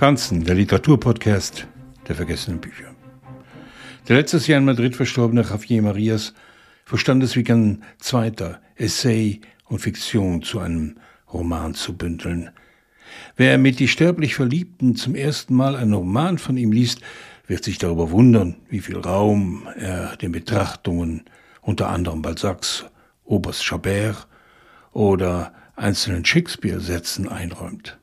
Franzen, der Literaturpodcast der vergessenen Bücher. Der letztes Jahr in Madrid verstorbene Javier Marias verstand es wie ein zweiter Essay und Fiktion zu einem Roman zu bündeln. Wer mit Die sterblich Verliebten zum ersten Mal einen Roman von ihm liest, wird sich darüber wundern, wie viel Raum er den Betrachtungen unter anderem Balzacs Oberst Chabert oder einzelnen Shakespeare-Sätzen einräumt.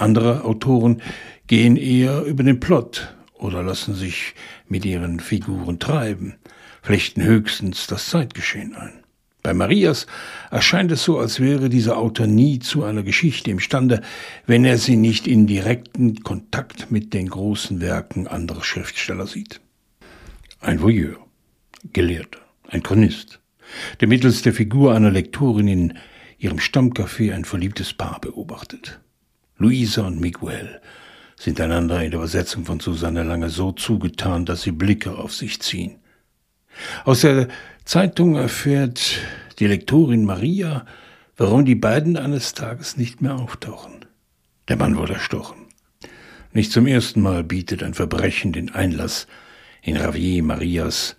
Andere Autoren gehen eher über den Plot oder lassen sich mit ihren Figuren treiben, flechten höchstens das Zeitgeschehen ein. Bei Marias erscheint es so, als wäre dieser Autor nie zu einer Geschichte imstande, wenn er sie nicht in direkten Kontakt mit den großen Werken anderer Schriftsteller sieht. Ein Voyeur, Gelehrter, ein Chronist, der mittels der Figur einer Lektorin in ihrem Stammcafé ein verliebtes Paar beobachtet. Luisa und Miguel sind einander in der Übersetzung von Susanne Lange so zugetan, dass sie Blicke auf sich ziehen. Aus der Zeitung erfährt die Lektorin Maria, warum die beiden eines Tages nicht mehr auftauchen. Der Mann wurde erstochen. Nicht zum ersten Mal bietet ein Verbrechen den Einlass in Ravier Marias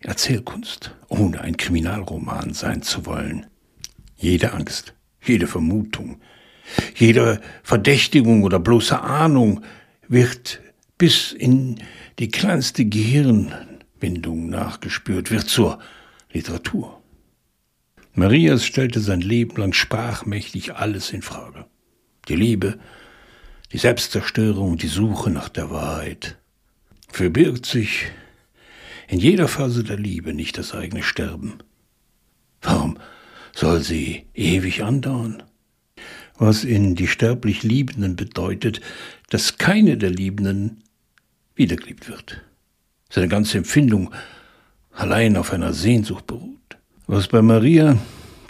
Erzählkunst, ohne ein Kriminalroman sein zu wollen. Jede Angst, jede Vermutung, jede Verdächtigung oder bloße Ahnung wird bis in die kleinste Gehirnwindung nachgespürt, wird zur Literatur. Marias stellte sein Leben lang sprachmächtig alles in Frage. Die Liebe, die Selbstzerstörung, die Suche nach der Wahrheit. Verbirgt sich in jeder Phase der Liebe nicht das eigene Sterben. Warum soll sie ewig andauern? Was in die sterblich Liebenden bedeutet, dass keine der Liebenden wiedergeliebt wird. Seine ganze Empfindung allein auf einer Sehnsucht beruht. Was bei Maria,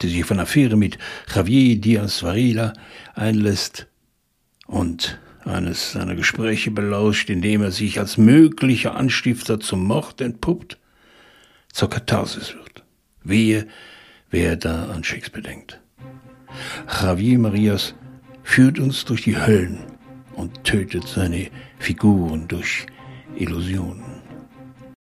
die sich eine Affäre mit Javier Diaz Varela einlässt und eines seiner Gespräche belauscht, indem er sich als möglicher Anstifter zum Mord entpuppt, zur Katharsis wird. Wehe, wer da an Shakespeare denkt. Javier Marias führt uns durch die Höllen und tötet seine Figuren durch Illusionen.